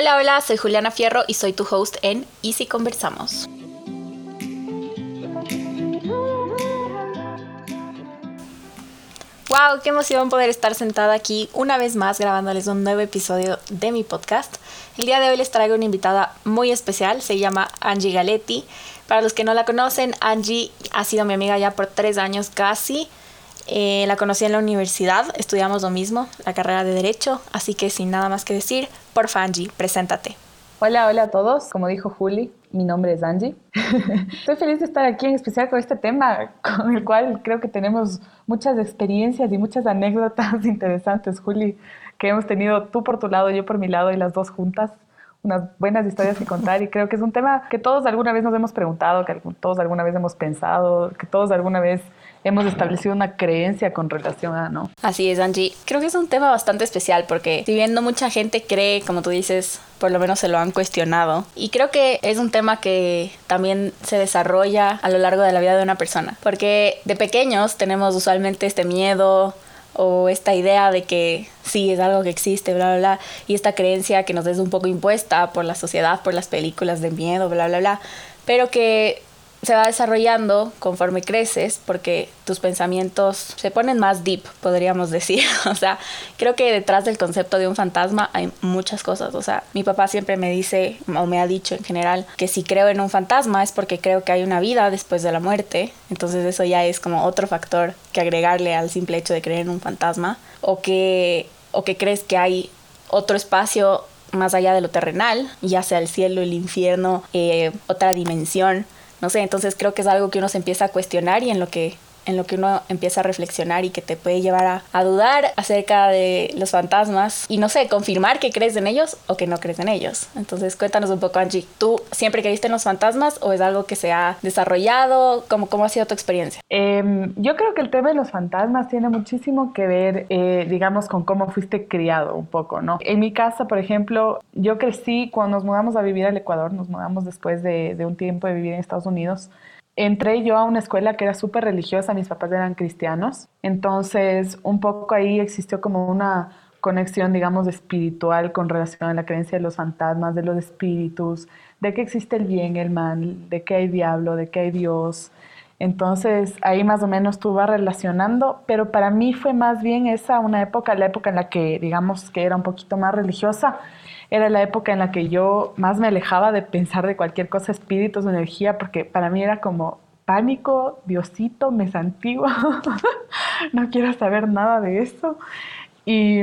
Hola, hola, soy Juliana Fierro y soy tu host en Easy Conversamos. ¡Wow! ¡Qué emoción poder estar sentada aquí una vez más grabándoles un nuevo episodio de mi podcast! El día de hoy les traigo una invitada muy especial, se llama Angie Galetti. Para los que no la conocen, Angie ha sido mi amiga ya por tres años casi. Eh, la conocí en la universidad, estudiamos lo mismo, la carrera de Derecho, así que sin nada más que decir, por Angie, preséntate. Hola, hola a todos. Como dijo Juli, mi nombre es Angie. Estoy feliz de estar aquí, en especial con este tema, con el cual creo que tenemos muchas experiencias y muchas anécdotas interesantes, Juli, que hemos tenido tú por tu lado, yo por mi lado y las dos juntas. Unas buenas historias que contar y creo que es un tema que todos alguna vez nos hemos preguntado, que todos alguna vez hemos pensado, que todos alguna vez hemos establecido una creencia con relación a, ¿no? Así es, Angie. Creo que es un tema bastante especial porque si bien mucha gente cree, como tú dices, por lo menos se lo han cuestionado. Y creo que es un tema que también se desarrolla a lo largo de la vida de una persona. Porque de pequeños tenemos usualmente este miedo o esta idea de que sí es algo que existe, bla, bla, bla, y esta creencia que nos es un poco impuesta por la sociedad, por las películas de miedo, bla, bla, bla, pero que se va desarrollando conforme creces porque tus pensamientos se ponen más deep, podríamos decir. o sea, creo que detrás del concepto de un fantasma hay muchas cosas. O sea, mi papá siempre me dice, o me ha dicho en general, que si creo en un fantasma es porque creo que hay una vida después de la muerte. Entonces eso ya es como otro factor que agregarle al simple hecho de creer en un fantasma. O que, o que crees que hay otro espacio más allá de lo terrenal, ya sea el cielo, el infierno, eh, otra dimensión no sé, entonces creo que es algo que uno se empieza a cuestionar y en lo que en lo que uno empieza a reflexionar y que te puede llevar a, dudar acerca de los fantasmas y no sé, confirmar que crees en ellos o que no crees en ellos. Entonces cuéntanos un poco, Angie, ¿tú siempre creíste en los fantasmas o es algo que se ha desarrollado? ¿Cómo, cómo ha sido tu experiencia? Em, yo creo que el tema de los fantasmas tiene muchísimo que ver, eh, digamos, con cómo fuiste criado un poco, ¿no? En mi casa, por ejemplo, yo crecí cuando nos mudamos a vivir al Ecuador, nos mudamos después de, de un tiempo de vivir en Estados Unidos entré yo a una escuela que era súper religiosa, mis papás eran cristianos, entonces un poco ahí existió como una conexión, digamos, espiritual con relación a la creencia de los fantasmas, de los espíritus, de que existe el bien, el mal, de que hay diablo, de que hay Dios. Entonces ahí más o menos tú vas relacionando, pero para mí fue más bien esa una época, la época en la que digamos que era un poquito más religiosa era la época en la que yo más me alejaba de pensar de cualquier cosa, espíritus, energía, porque para mí era como pánico, Diosito, me santigua, no quiero saber nada de eso. Y,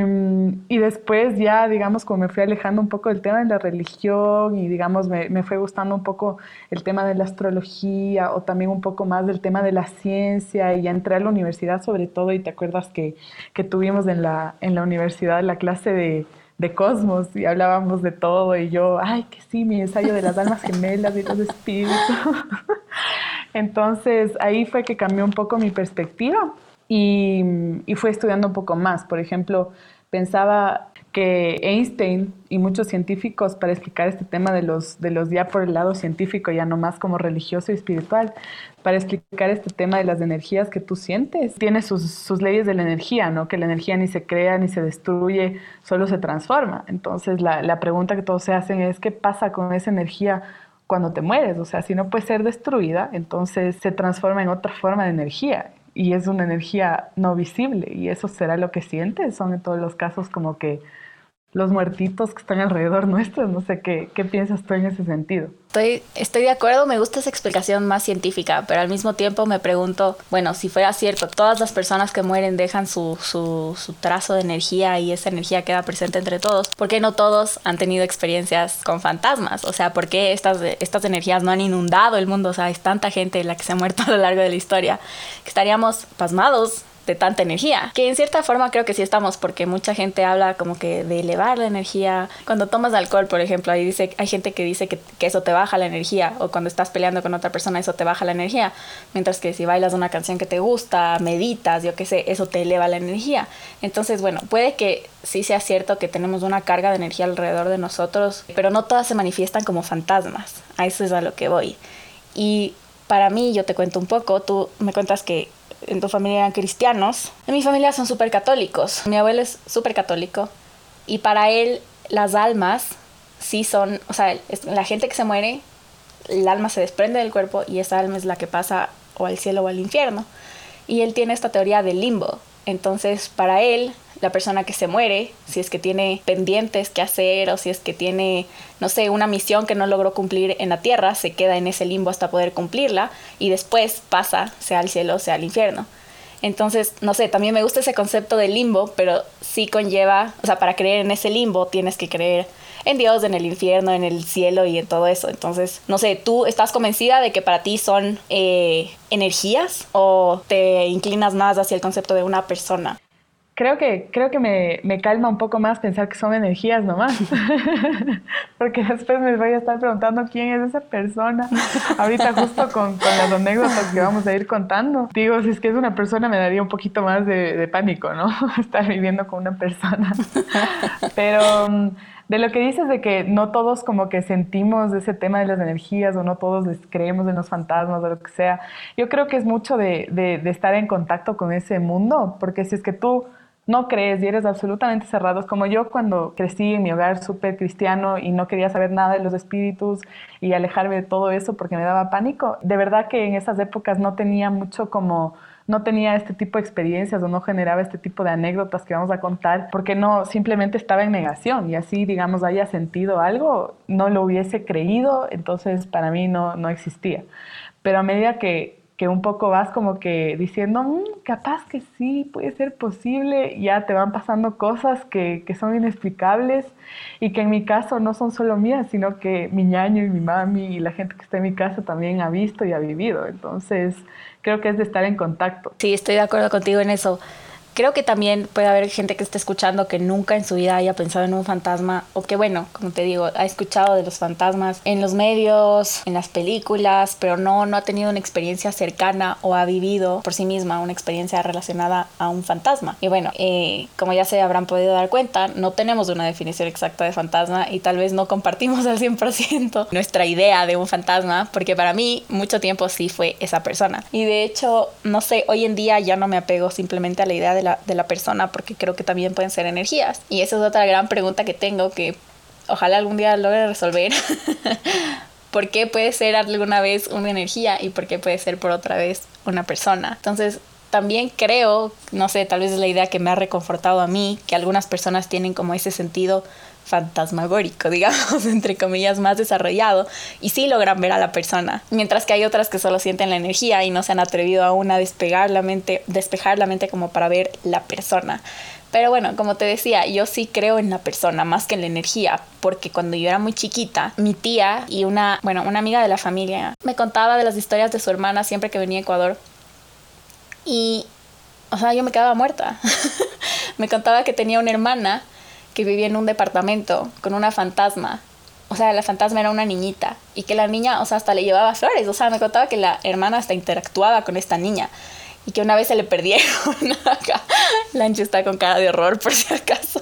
y, después ya, digamos, como me fui alejando un poco del tema de la religión y, digamos, me, me, fue gustando un poco el tema de la astrología o también un poco más del tema de la ciencia y ya entré a la universidad sobre todo y te acuerdas que, que tuvimos en la, en la universidad la clase de, de Cosmos y hablábamos de todo y yo, ay, que sí, mi ensayo de las almas gemelas y los espíritus. Entonces ahí fue que cambió un poco mi perspectiva y, y fui estudiando un poco más. Por ejemplo, pensaba que Einstein y muchos científicos para explicar este tema de los, de los ya por el lado científico, ya no más como religioso y espiritual, para explicar este tema de las energías que tú sientes, tiene sus, sus leyes de la energía, ¿no? Que la energía ni se crea ni se destruye, solo se transforma. Entonces la, la pregunta que todos se hacen es, ¿qué pasa con esa energía? cuando te mueres, o sea, si no puede ser destruida, entonces se transforma en otra forma de energía y es una energía no visible y eso será lo que sientes, son en todos los casos como que los muertitos que están alrededor nuestros. No sé qué, qué piensas tú en ese sentido. Estoy, estoy de acuerdo, me gusta esa explicación más científica, pero al mismo tiempo me pregunto, bueno, si fuera cierto, todas las personas que mueren dejan su, su, su trazo de energía y esa energía queda presente entre todos, ¿por qué no todos han tenido experiencias con fantasmas? O sea, ¿por qué estas, estas energías no han inundado el mundo? O sea, es tanta gente la que se ha muerto a lo largo de la historia que estaríamos pasmados de tanta energía. Que en cierta forma creo que sí estamos, porque mucha gente habla como que de elevar la energía. Cuando tomas alcohol, por ejemplo, ahí dice, hay gente que dice que, que, eso te baja la energía, o cuando estás peleando con otra persona, eso te baja la energía. Mientras que si bailas una canción que te gusta, meditas, yo qué sé, eso te eleva la energía. Entonces, bueno, puede que sí sea cierto que tenemos una carga de energía alrededor de nosotros, pero no todas se manifiestan como fantasmas. A eso es a lo que voy. Y para mí, yo te cuento un poco, tú me cuentas que en tu familia eran cristianos. En mi familia son súper católicos. Mi abuelo es súper católico y para él las almas sí son, o sea, la gente que se muere, el alma se desprende del cuerpo y esa alma es la que pasa o al cielo o al infierno. Y él tiene esta teoría del limbo. Entonces, para él, la persona que se muere, si es que tiene pendientes que hacer o si es que tiene, no sé, una misión que no logró cumplir en la tierra, se queda en ese limbo hasta poder cumplirla y después pasa, sea al cielo, sea al infierno. Entonces, no sé, también me gusta ese concepto de limbo, pero sí conlleva, o sea, para creer en ese limbo tienes que creer en Dios, en el infierno, en el cielo y en todo eso. Entonces, no sé, ¿tú estás convencida de que para ti son eh, energías o te inclinas más hacia el concepto de una persona? Creo que, creo que me, me, calma un poco más pensar que son energías nomás. Porque después me voy a estar preguntando quién es esa persona. Ahorita justo con, con, las anécdotas que vamos a ir contando. Digo, si es que es una persona me daría un poquito más de, de pánico, ¿no? Estar viviendo con una persona. Pero mm, de lo que dices de que no todos como que sentimos ese tema de las energías o no todos les creemos en los fantasmas o lo que sea, yo creo que es mucho de, de, de estar en contacto con ese mundo. Porque si es que tú no crees y eres absolutamente cerrado. como yo cuando crecí en mi hogar súper cristiano y no quería saber nada de los espíritus y alejarme de todo eso porque me daba pánico. De verdad que en esas épocas no tenía mucho como no tenía este tipo de experiencias o no generaba este tipo de anécdotas que vamos a contar porque no simplemente estaba en negación y así digamos haya sentido algo no lo hubiese creído entonces para mí no no existía pero a medida que que un poco vas como que diciendo, mm, capaz que sí, puede ser posible, ya te van pasando cosas que, que, son inexplicables y que en mi caso no son solo mías, sino que mi ñaño y mi mami y la gente que está en mi casa también ha visto y ha vivido. Entonces, creo que es de estar en contacto. Sí, estoy de acuerdo contigo en eso creo que también puede haber gente que esté escuchando que nunca en su vida haya pensado en un fantasma o que bueno, como te digo, ha escuchado de los fantasmas en los medios, en las películas, pero no, no ha tenido una experiencia cercana o ha vivido por sí misma una experiencia relacionada a un fantasma. Y bueno, eh, como ya se habrán podido dar cuenta, no tenemos una definición exacta de fantasma y tal vez no compartimos al 100% nuestra idea de un fantasma, porque para mí mucho tiempo sí fue esa persona. Y de hecho, no sé, hoy en día ya no me apego simplemente a la idea de de la persona, porque creo que también pueden ser energías. Y esa es otra gran pregunta que tengo que ojalá algún día logre resolver. ¿Por qué puede ser alguna vez una energía y por qué puede ser por otra vez una persona? Entonces, también creo, no sé, tal vez es la idea que me ha reconfortado a mí, que algunas personas tienen como ese sentido fantasmagórico, digamos, entre comillas, más desarrollado y sí logran ver a la persona, mientras que hay otras que solo sienten la energía y no se han atrevido aún a despegar la mente, despejar la mente como para ver la persona. Pero bueno, como te decía, yo sí creo en la persona más que en la energía, porque cuando yo era muy chiquita, mi tía y una, bueno, una amiga de la familia me contaba de las historias de su hermana siempre que venía a Ecuador. Y, o sea, yo me quedaba muerta. me contaba que tenía una hermana que vivía en un departamento con una fantasma. O sea, la fantasma era una niñita y que la niña, o sea, hasta le llevaba flores. O sea, me contaba que la hermana hasta interactuaba con esta niña y que una vez se le perdieron. Lancho está con cara de horror por si acaso.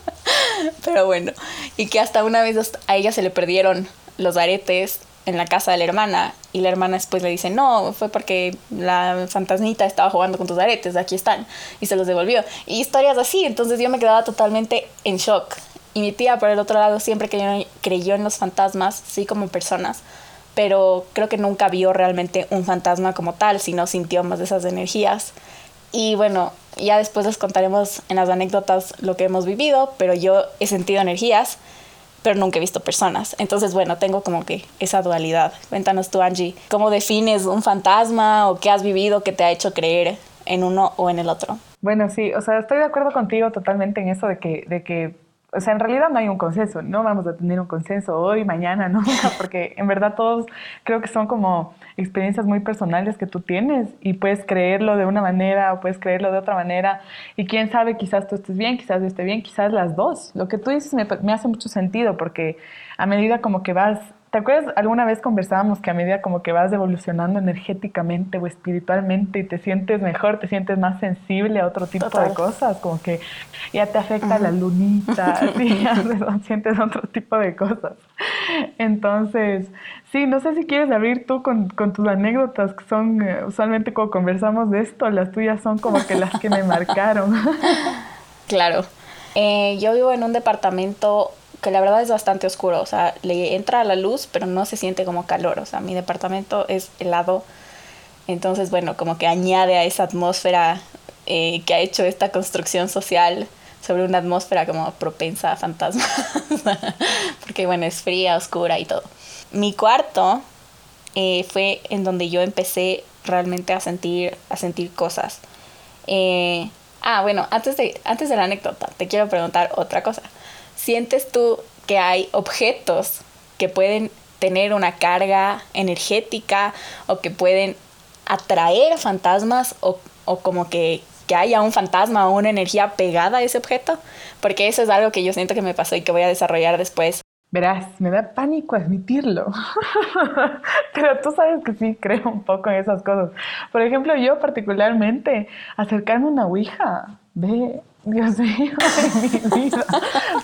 Pero bueno, y que hasta una vez a ella se le perdieron los aretes en la casa de la hermana y la hermana después le dice, no, fue porque la fantasmita estaba jugando con tus aretes, aquí están, y se los devolvió. Y historias así, entonces yo me quedaba totalmente en shock. Y mi tía, por el otro lado, siempre creyó, creyó en los fantasmas, sí como personas, pero creo que nunca vio realmente un fantasma como tal, sino sintió más de esas energías. Y bueno, ya después les contaremos en las anécdotas lo que hemos vivido, pero yo he sentido energías pero nunca he visto personas. Entonces, bueno, tengo como que esa dualidad. Cuéntanos tú, Angie, ¿cómo defines un fantasma o qué has vivido que te ha hecho creer en uno o en el otro? Bueno, sí, o sea, estoy de acuerdo contigo totalmente en eso de que, de que o sea, en realidad no hay un consenso, no vamos a tener un consenso hoy, mañana, nunca, porque en verdad todos creo que son como experiencias muy personales que tú tienes y puedes creerlo de una manera o puedes creerlo de otra manera. Y quién sabe, quizás tú estés bien, quizás yo esté bien, quizás las dos. Lo que tú dices me, me hace mucho sentido porque a medida como que vas ¿Te acuerdas? Alguna vez conversábamos que a medida como que vas evolucionando energéticamente o espiritualmente y te sientes mejor, te sientes más sensible a otro tipo de cosas, como que ya te afecta la lunita, ya sientes otro tipo de cosas. Entonces, sí, no sé si quieres abrir tú con, con tus anécdotas, que son eh, usualmente cuando conversamos de esto, las tuyas son como que las que me marcaron. Claro. Eh, yo vivo en un departamento que la verdad es bastante oscuro, o sea, le entra la luz, pero no se siente como calor, o sea, mi departamento es helado, entonces, bueno, como que añade a esa atmósfera eh, que ha hecho esta construcción social sobre una atmósfera como propensa a fantasmas, porque bueno, es fría, oscura y todo. Mi cuarto eh, fue en donde yo empecé realmente a sentir, a sentir cosas. Eh, ah, bueno, antes de, antes de la anécdota, te quiero preguntar otra cosa. ¿Sientes tú que hay objetos que pueden tener una carga energética o que pueden atraer fantasmas o, o como que que haya un fantasma o una energía pegada a ese objeto, porque eso es algo que yo siento que me pasó y que voy a desarrollar después. Verás, me da pánico admitirlo, pero tú sabes que sí creo un poco en esas cosas. Por ejemplo, yo particularmente, acercarme a una Ouija, ve, Dios mío, mi vida,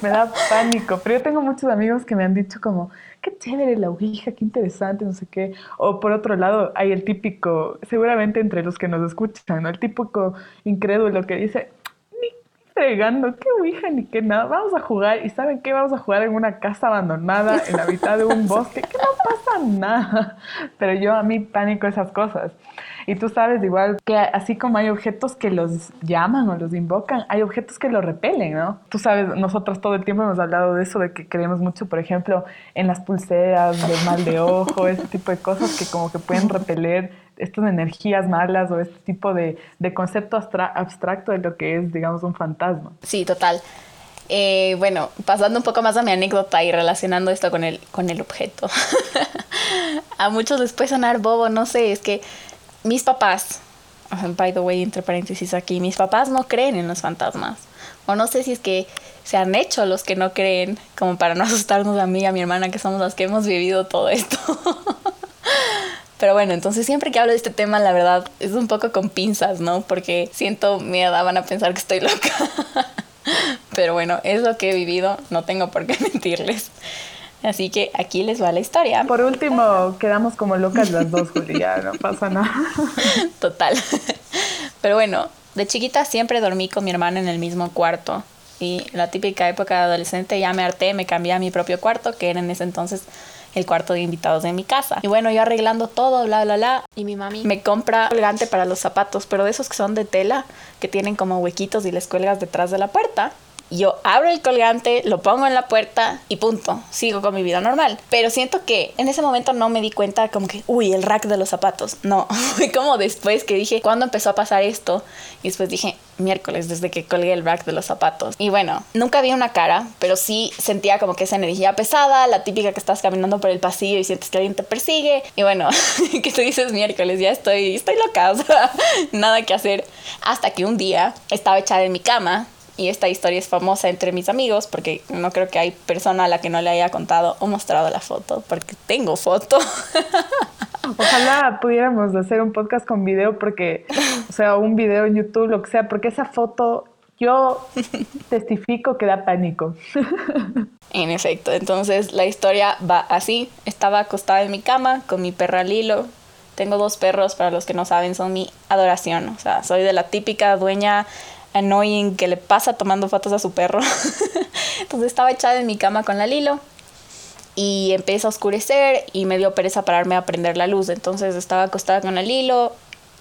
me da pánico. Pero yo tengo muchos amigos que me han dicho como, qué chévere la Ouija, qué interesante, no sé qué. O por otro lado, hay el típico, seguramente entre los que nos escuchan, el típico incrédulo que dice, fregando, qué Ouija ni qué nada, vamos a jugar. ¿Y saben qué? Vamos a jugar en una casa abandonada, en la mitad de un bosque, que no pasa nada. Pero yo a mí pánico esas cosas. Y tú sabes igual que así como hay objetos que los llaman o los invocan, hay objetos que los repelen, ¿no? Tú sabes, nosotros todo el tiempo hemos hablado de eso, de que creemos mucho, por ejemplo, en las pulseras, del mal de ojo, ese tipo de cosas que como que pueden repeler estas energías malas o este tipo de, de concepto abstracto de lo que es, digamos, un fantasma. Sí, total. Eh, bueno, pasando un poco más a mi anécdota y relacionando esto con el, con el objeto. a muchos les puede sonar bobo, no sé, es que mis papás, by the way, entre paréntesis aquí, mis papás no creen en los fantasmas. O no sé si es que se han hecho los que no creen, como para no asustarnos a mí y a mi hermana, que somos las que hemos vivido todo esto. Pero bueno, entonces siempre que hablo de este tema, la verdad, es un poco con pinzas, ¿no? Porque siento miedo, van a pensar que estoy loca. Pero bueno, es lo que he vivido, no tengo por qué mentirles. Así que aquí les va la historia. Por último, quedamos como locas las dos, Julia, no pasa nada. Total. Pero bueno, de chiquita siempre dormí con mi hermana en el mismo cuarto. Y la típica época de adolescente ya me harté, me cambié a mi propio cuarto, que era en ese entonces el cuarto de invitados de mi casa. Y bueno, yo arreglando todo, bla, bla, bla. Y mi mami me compra colgante para los zapatos, pero de esos que son de tela, que tienen como huequitos y les cuelgas detrás de la puerta yo abro el colgante, lo pongo en la puerta y punto, sigo con mi vida normal. Pero siento que en ese momento no me di cuenta como que, uy, el rack de los zapatos. No, fue como después que dije, ¿cuándo empezó a pasar esto? Y después dije, miércoles, desde que colgué el rack de los zapatos. Y bueno, nunca vi una cara, pero sí sentía como que esa energía pesada, la típica que estás caminando por el pasillo y sientes que alguien te persigue. Y bueno, que tú dices miércoles, ya estoy, estoy loca, o sea, nada que hacer. Hasta que un día estaba echada en mi cama y esta historia es famosa entre mis amigos porque no creo que hay persona a la que no le haya contado o mostrado la foto, porque tengo foto. Ojalá pudiéramos hacer un podcast con video porque, o sea, un video en YouTube, lo que sea, porque esa foto yo testifico que da pánico. En efecto, entonces la historia va así. Estaba acostada en mi cama con mi perra Lilo. Tengo dos perros, para los que no saben, son mi adoración. O sea, soy de la típica dueña annoying que le pasa tomando fotos a su perro. Entonces estaba echada en mi cama con la Lilo y empieza a oscurecer y me dio pereza pararme a prender la luz. Entonces estaba acostada con la Lilo,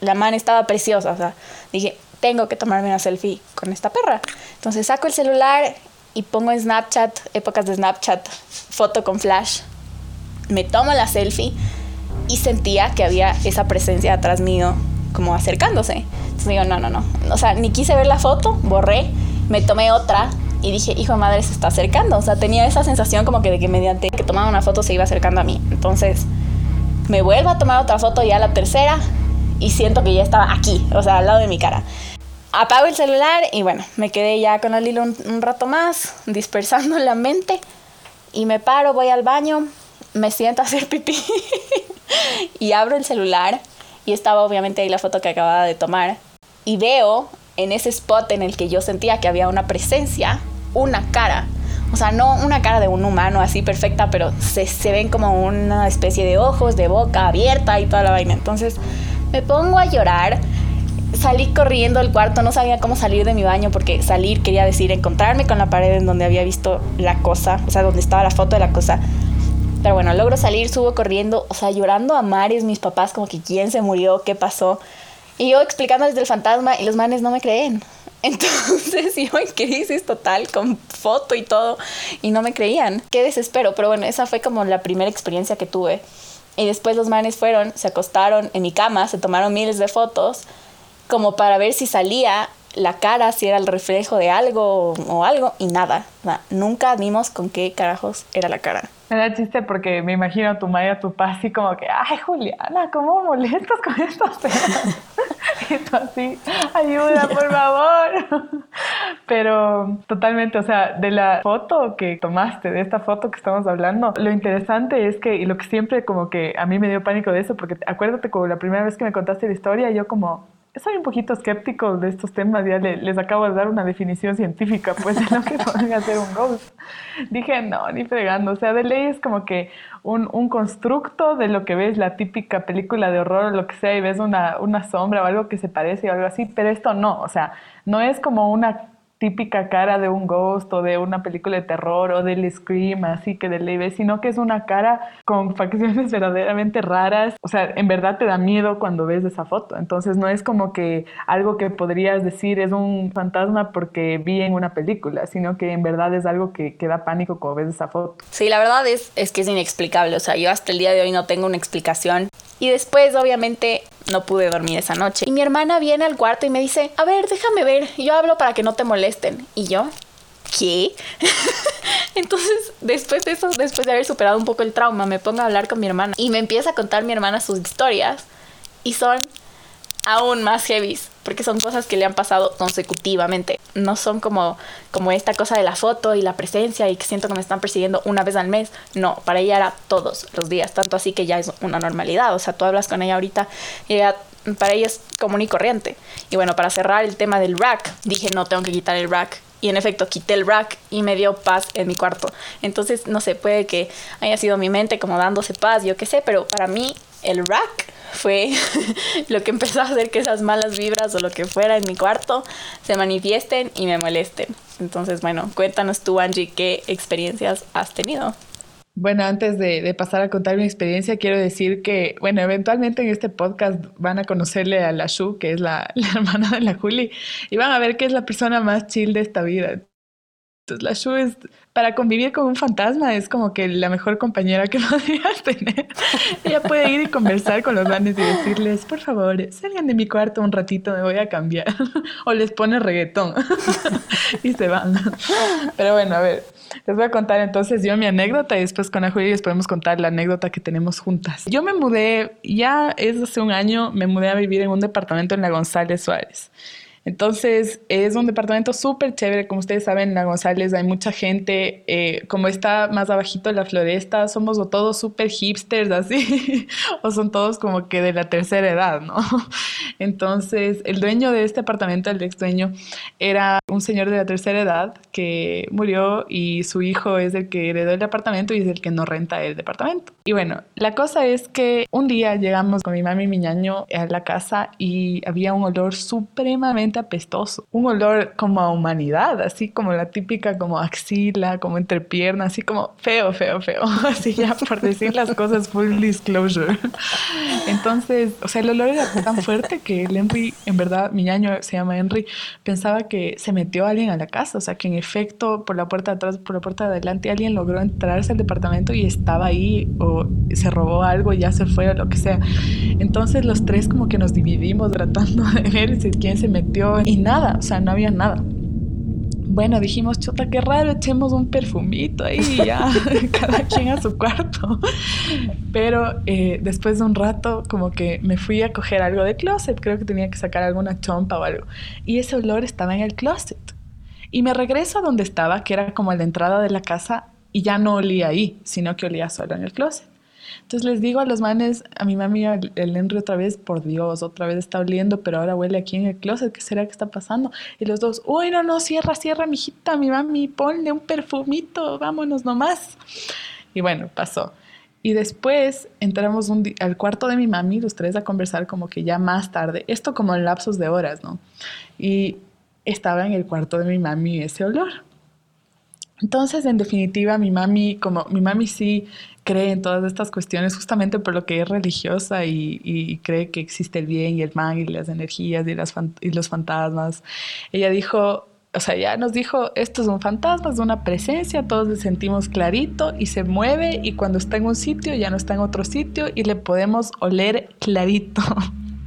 la man estaba preciosa, o sea, dije, tengo que tomarme una selfie con esta perra. Entonces saco el celular y pongo en Snapchat, épocas de Snapchat, foto con flash. Me tomo la selfie y sentía que había esa presencia atrás mío como acercándose. Entonces digo, no, no, no. O sea, ni quise ver la foto, borré, me tomé otra y dije, hijo de madre, se está acercando. O sea, tenía esa sensación como que de que mediante que tomaba una foto se iba acercando a mí. Entonces, me vuelvo a tomar otra foto, ya la tercera, y siento que ya estaba aquí, o sea, al lado de mi cara. Apago el celular y bueno, me quedé ya con el hilo un, un rato más, dispersando la mente, y me paro, voy al baño, me siento a hacer pipí y abro el celular y estaba obviamente ahí la foto que acababa de tomar. Y veo en ese spot en el que yo sentía que había una presencia, una cara. O sea, no una cara de un humano así perfecta, pero se, se ven como una especie de ojos, de boca abierta y toda la vaina. Entonces me pongo a llorar salí corriendo del cuarto, no sabía cómo salir de mi baño porque salir quería decir encontrarme con la pared en donde había visto la cosa, o sea, donde estaba la foto de la cosa. Pero bueno, logro salir, subo corriendo, o sea, llorando a mares mis papás como que quién se murió, qué pasó. Y yo explicándoles del fantasma y los manes no me creen. Entonces yo en crisis total, con foto y todo, y no me creían. Qué desespero, pero bueno, esa fue como la primera experiencia que tuve. Y después los manes fueron, se acostaron en mi cama, se tomaron miles de fotos, como para ver si salía la cara, si era el reflejo de algo o, algo, y nada, nunca vimos con qué carajos era la cara. Me da chiste porque me imagino a tu madre a tu papá así como que, ay Juliana, ¿cómo molestas con estos temas? y tú así, ayuda, por favor. Pero totalmente, o sea, de la foto que tomaste, de esta foto que estamos hablando, lo interesante es que, y lo que siempre como que a mí me dio pánico de eso, porque acuérdate como la primera vez que me contaste la historia, yo como, soy un poquito escéptico de estos temas, ya les acabo de dar una definición científica, pues, de lo que pueden hacer un ghost. Dije, no, ni fregando, o sea, de ley es como que un, un, constructo de lo que ves, la típica película de horror o lo que sea, y ves una, una sombra o algo que se parece o algo así, pero esto no, o sea, no es como una típica cara de un ghost o de una película de terror o del scream, así que de ley sino que es una cara con facciones verdaderamente raras. O sea, en verdad te da miedo cuando ves esa foto. Entonces no es como que algo que podrías decir es un fantasma porque vi en una película, sino que en verdad es algo que, que da pánico cuando ves esa foto. Sí, la verdad es, es que es inexplicable. O sea, yo hasta el día de hoy no tengo una explicación. Y después, obviamente, no pude dormir esa noche. Y mi hermana viene al cuarto y me dice, a ver, déjame ver, yo hablo para que no te molesten. Y yo, ¿qué? Entonces, después de eso, después de haber superado un poco el trauma, me pongo a hablar con mi hermana y me empieza a contar mi hermana sus historias. Y son aún más heavies, porque son cosas que le han pasado consecutivamente. No son como, como esta cosa de la foto y la presencia y que siento que me están persiguiendo una vez al mes. No, para ella era todos los días, tanto así que ya es una normalidad. O sea, tú hablas con ella ahorita y para ella es común y corriente. Y bueno, para cerrar el tema del rack, dije, no, tengo que quitar el rack. Y en efecto, quité el rack y me dio paz en mi cuarto. Entonces, no sé, puede que haya sido mi mente como dándose paz, yo qué sé, pero para mí el rack fue lo que empezó a hacer que esas malas vibras o lo que fuera en mi cuarto se manifiesten y me molesten. Entonces, bueno, cuéntanos tú, Angie, qué experiencias has tenido. Bueno, antes de, pasar a contar mi experiencia, quiero decir que, bueno, eventualmente en este podcast van a conocerle a la Shu, que es la, hermana de la Juli, y van a ver que es la persona más chill de esta vida. Entonces, la Shu es para convivir con un fantasma es como que la mejor compañera que podrías tener. Ella puede ir y conversar con los grandes y decirles, por favor, salgan de mi cuarto un ratito, me voy a cambiar. o les pone reggaetón y se van. Pero bueno, a ver, les voy a contar entonces yo mi anécdota y después con la Julia les podemos contar la anécdota que tenemos juntas. Yo me mudé, ya es hace un año, me mudé a vivir en un departamento en la González Suárez. Entonces, es un departamento súper chévere. Como ustedes saben, en La González hay mucha gente. Eh, como está más abajito la floresta, somos o todos súper hipsters, así, o son todos como que de la tercera edad, ¿no? Entonces, el dueño de este apartamento, el ex dueño, era un señor de la tercera edad que murió y su hijo es el que heredó el departamento y es el que no renta el departamento. Y bueno, la cosa es que un día llegamos con mi mami y mi ñaño a la casa y había un olor supremamente apestoso, un olor como a humanidad, así como la típica como axila, como entrepierna, así como feo, feo, feo, así ya por decir las cosas full disclosure. Entonces, o sea, el olor era tan fuerte que el Henry, en verdad, mi ñaño se llama Henry, pensaba que se metió alguien a la casa, o sea, que en efecto por la puerta de atrás, por la puerta de adelante alguien logró entrarse al departamento y estaba ahí o se robó algo y ya se fue o lo que sea. Entonces los tres como que nos dividimos tratando de ver quién se metió y nada, o sea, no había nada. Bueno, dijimos, chota, qué raro, echemos un perfumito ahí ya, cada quien a su cuarto. Pero eh, después de un rato, como que me fui a coger algo de closet, creo que tenía que sacar alguna chompa o algo. Y ese olor estaba en el closet. Y me regreso a donde estaba, que era como a la entrada de la casa, y ya no olía ahí, sino que olía solo en el closet. Entonces les digo a los manes, a mi mami, el Henry otra vez, por Dios, otra vez está oliendo, pero ahora huele aquí en el closet, ¿qué será que está pasando? Y los dos, uy, no, no, cierra, cierra, mijita, mi mami, ponle un perfumito, vámonos nomás. Y bueno, pasó. Y después entramos al cuarto de mi mami, los tres a conversar como que ya más tarde, esto como en lapsos de horas, ¿no? Y estaba en el cuarto de mi mami ese olor. Entonces, en definitiva, mi mami, como mi mami sí cree en todas estas cuestiones justamente por lo que es religiosa y, cree que existe el bien y el mal y las energías y, los fantasmas. Ella dijo, o sea, ya nos dijo, esto es un fantasma, es una presencia, todos le sentimos clarito y se mueve y cuando está en un sitio ya no está en otro sitio y le podemos oler clarito.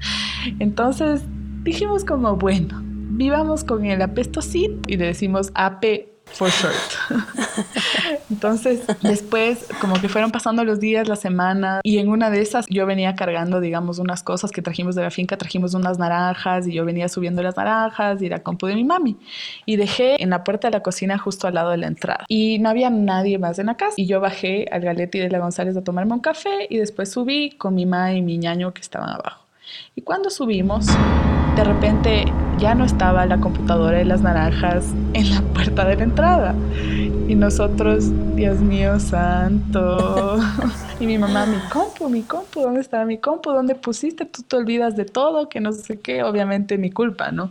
Entonces dijimos como, bueno, vivamos con el apestosito y le decimos ape for short. Entonces, después, como que fueron pasando los días, la semana, y en una de esas yo venía cargando, digamos, unas cosas que trajimos de la finca, trajimos unas naranjas, y yo venía subiendo las naranjas y la compu de mi mami. Y dejé en la puerta de la cocina justo al lado de la entrada. Y no había nadie más en la casa. Y yo bajé al Galetti de la González a tomarme un café, y después subí con mi mamá y mi ñaño que estaban abajo. Y cuando subimos, de repente ya no estaba la computadora de las naranjas en la puerta de la entrada. Y nosotros, Dios mío santo. y mi mamá, mi compu, mi compu, ¿dónde está mi compu? ¿Dónde pusiste? Tú te olvidas de todo, que no sé qué, obviamente mi culpa, ¿no?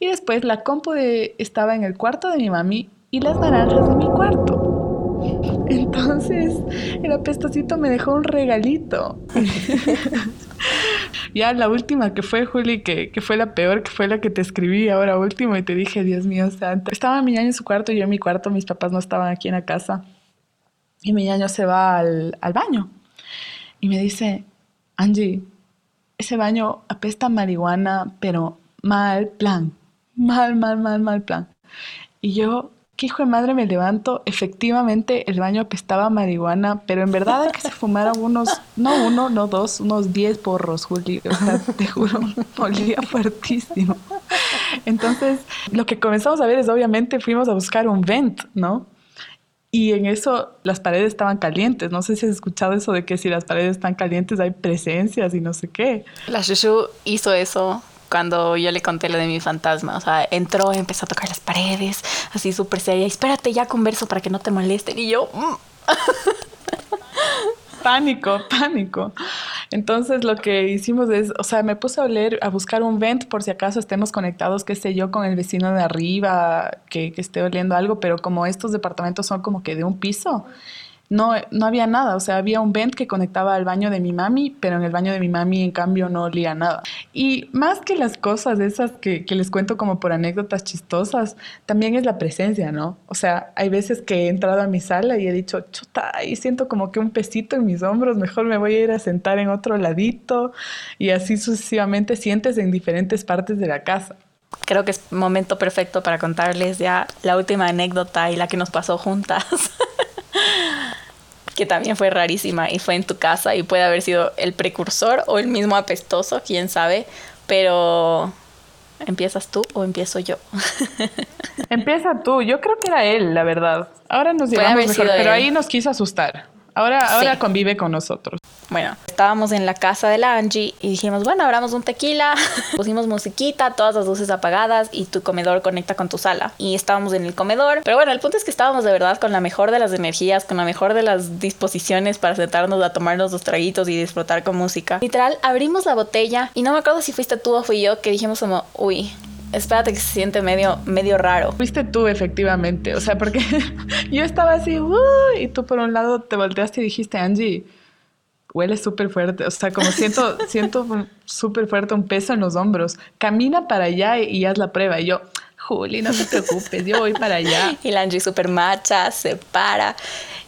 Y después la compu estaba en el cuarto de mi mami y las naranjas en mi cuarto. Entonces, el apestosito me dejó un regalito. ya la última que fue, Juli, que, fue la peor, que fue la que te escribí ahora último y te dije, Dios mío, santo. Estaba mi ñaño en su cuarto, yo en mi cuarto, mis papás no estaban aquí en la casa. Y mi ñaño se va al, al baño y me dice, Angie, ese baño apesta marihuana, pero mal plan. Mal, mal, mal, mal plan. Y yo ¿Qué hijo de madre me levanto? Efectivamente, el baño apestaba marihuana, pero en verdad hay que se fumaran unos, no uno, no dos, unos diez porros, Juli. O sea, te juro, olía fuertísimo. Entonces, lo que comenzamos a ver es, obviamente, fuimos a buscar un vent, ¿no? Y en eso las paredes estaban calientes. No sé si has escuchado eso de que si las paredes están calientes hay presencias y no sé qué. La Shushu hizo eso cuando yo le conté lo de mi fantasma. O sea, entró, empezó a tocar las paredes, así súper seria. Espérate, ya converso para que no te molesten. Y yo... Mm". pánico, pánico. Entonces lo que hicimos es, o sea, me puse a oler, a buscar un vent por si acaso estemos conectados, qué sé yo, con el vecino de arriba, que, que esté oliendo algo, pero como estos departamentos son como que de un piso, no, no había nada, o sea, había un vent que conectaba al baño de mi mami, pero en el baño de mi mami en cambio no olía nada. Y más que las cosas esas que, que les cuento como por anécdotas chistosas, también es la presencia, ¿no? O sea, hay veces que he entrado a mi sala y he dicho, chuta, y siento como que un pesito en mis hombros, mejor me voy a ir a sentar en otro ladito y así sucesivamente sientes en diferentes partes de la casa creo que es momento perfecto para contarles ya la última anécdota y la que nos pasó juntas. que también fue rarísima y fue en tu casa y puede haber sido el precursor o el mismo apestoso, quién sabe, pero ¿empiezas tú o empiezo yo? Empieza tú, yo creo que era él, la verdad. Ahora nos llevamos mejor, pero ahí nos quiso asustar. Ahora, ahora convive con nosotros. Bueno, estábamos en la casa de la Angie y dijimos, bueno, abramos un tequila, pusimos musiquita, todas las luces apagadas y tu comedor conecta con tu sala. Y estábamos en el comedor. Pero bueno, el punto es que estábamos de verdad con la mejor de las energías, con la mejor de las disposiciones para sentarnos a tomarnos los traguitos y disfrutar con música. Literal, abrimos la botella y no me acuerdo si fuiste tú o fui yo que dijimos como, uy, espérate que se siente medio, medio raro. Fuiste tú, efectivamente. O sea, porque yo estaba así, y tú por un lado te volteaste y dijiste, Angie, huele súper fuerte. O sea, como siento, siento súper fuerte un peso en los hombros. Camina para allá y, haz la prueba. Y yo, Juli, no te preocupes, yo voy para allá. Y la Angie súper macha, se para.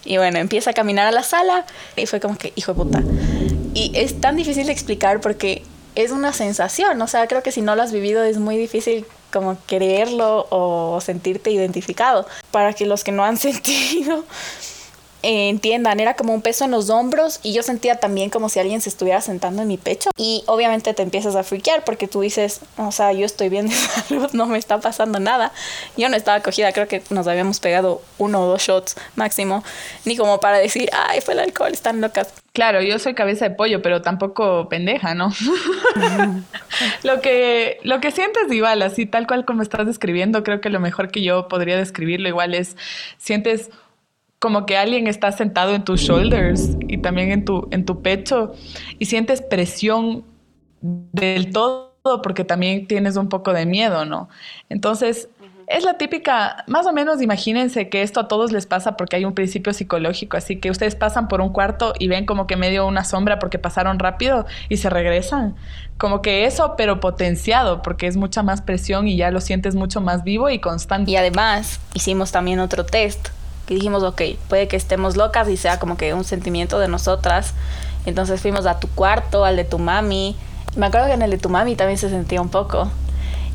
Y bueno, empieza a caminar a la sala. Y fue como que, hijo de puta. Y es tan difícil de explicar porque es una sensación, o sea, creo que si no lo has vivido es muy difícil como creerlo o sentirte identificado. Para que los que no han sentido entiendan, era como un peso en los hombros y yo sentía también como si alguien se estuviera sentando en mi pecho y obviamente te empiezas a friquear porque tú dices, o sea, yo estoy bien de salud, no me está pasando nada. Yo no estaba cogida, creo que nos habíamos pegado uno o dos shots máximo, ni como para decir, ay, fue el alcohol, están locas. Claro, yo soy cabeza de pollo, pero tampoco pendeja, ¿no? lo, que, lo que sientes igual, así tal cual como estás describiendo, creo que lo mejor que yo podría describirlo igual es, sientes como que alguien está sentado en tus shoulders y también en tu, en tu pecho y sientes presión del todo porque también tienes un poco de miedo, ¿no? Entonces, es la típica, más o menos imagínense que esto a todos les pasa porque hay un principio psicológico, así que ustedes pasan por un cuarto y ven como que medio una sombra porque pasaron rápido y se regresan. Como que eso, pero potenciado, porque es mucha más presión y ya lo sientes mucho más vivo y constante. Y además hicimos también otro test que dijimos, ok, puede que estemos locas y sea como que un sentimiento de nosotras. Entonces fuimos a tu cuarto, al de tu mami. Me acuerdo que en el de tu mami también se sentía un poco.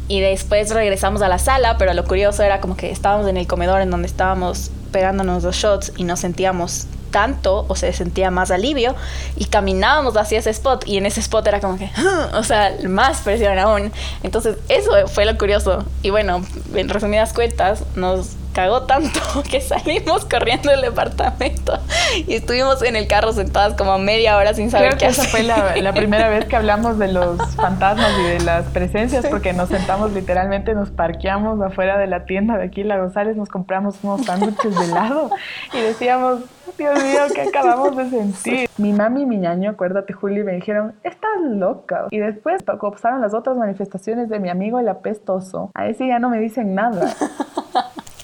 Y después regresamos a la sala, pero lo curioso era como que estábamos en el comedor en donde estábamos pegándonos los shots y no sentíamos tanto o se sentía más alivio y caminábamos hacia ese spot y en ese spot era como que, o sea, más presión aún. Entonces eso fue lo curioso. Y bueno, en resumidas cuentas, nos cagó tanto que salimos corriendo del departamento y estuvimos en el carro sentadas como media hora sin saber Creo qué que esa fue la, primera vez que hablamos de los fantasmas y de las presencias porque nos sentamos literalmente, nos parqueamos afuera de la tienda de aquí, La González, nos compramos unos sándwiches de helado y decíamos, Dios mío, ¿qué acabamos de sentir? Mi mami y mi ñaño, acuérdate Juli, me dijeron, estás loca. Y después pasaron las otras manifestaciones de mi amigo el apestoso. A ese ya no me dicen nada.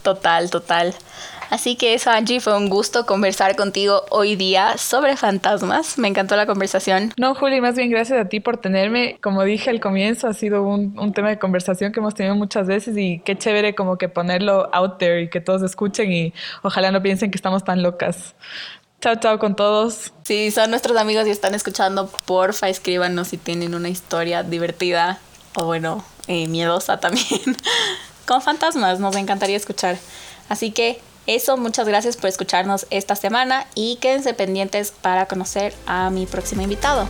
Total, total. Así que eso, Angie, fue un gusto conversar contigo hoy día sobre fantasmas. Me encantó la conversación. No, Juli, más bien gracias a ti por tenerme. Como dije al comienzo, ha sido un, un, tema de conversación que hemos tenido muchas veces y qué chévere como que ponerlo out there y que todos escuchen y ojalá no piensen que estamos tan locas. Chao, chao con todos. Si son nuestros amigos y están escuchando, porfa, escríbanos si tienen una historia divertida o bueno, eh, miedosa también con fantasmas. Nos encantaría escuchar. Así que eso, muchas gracias por escucharnos esta semana y quédense pendientes para conocer a mi próximo invitado.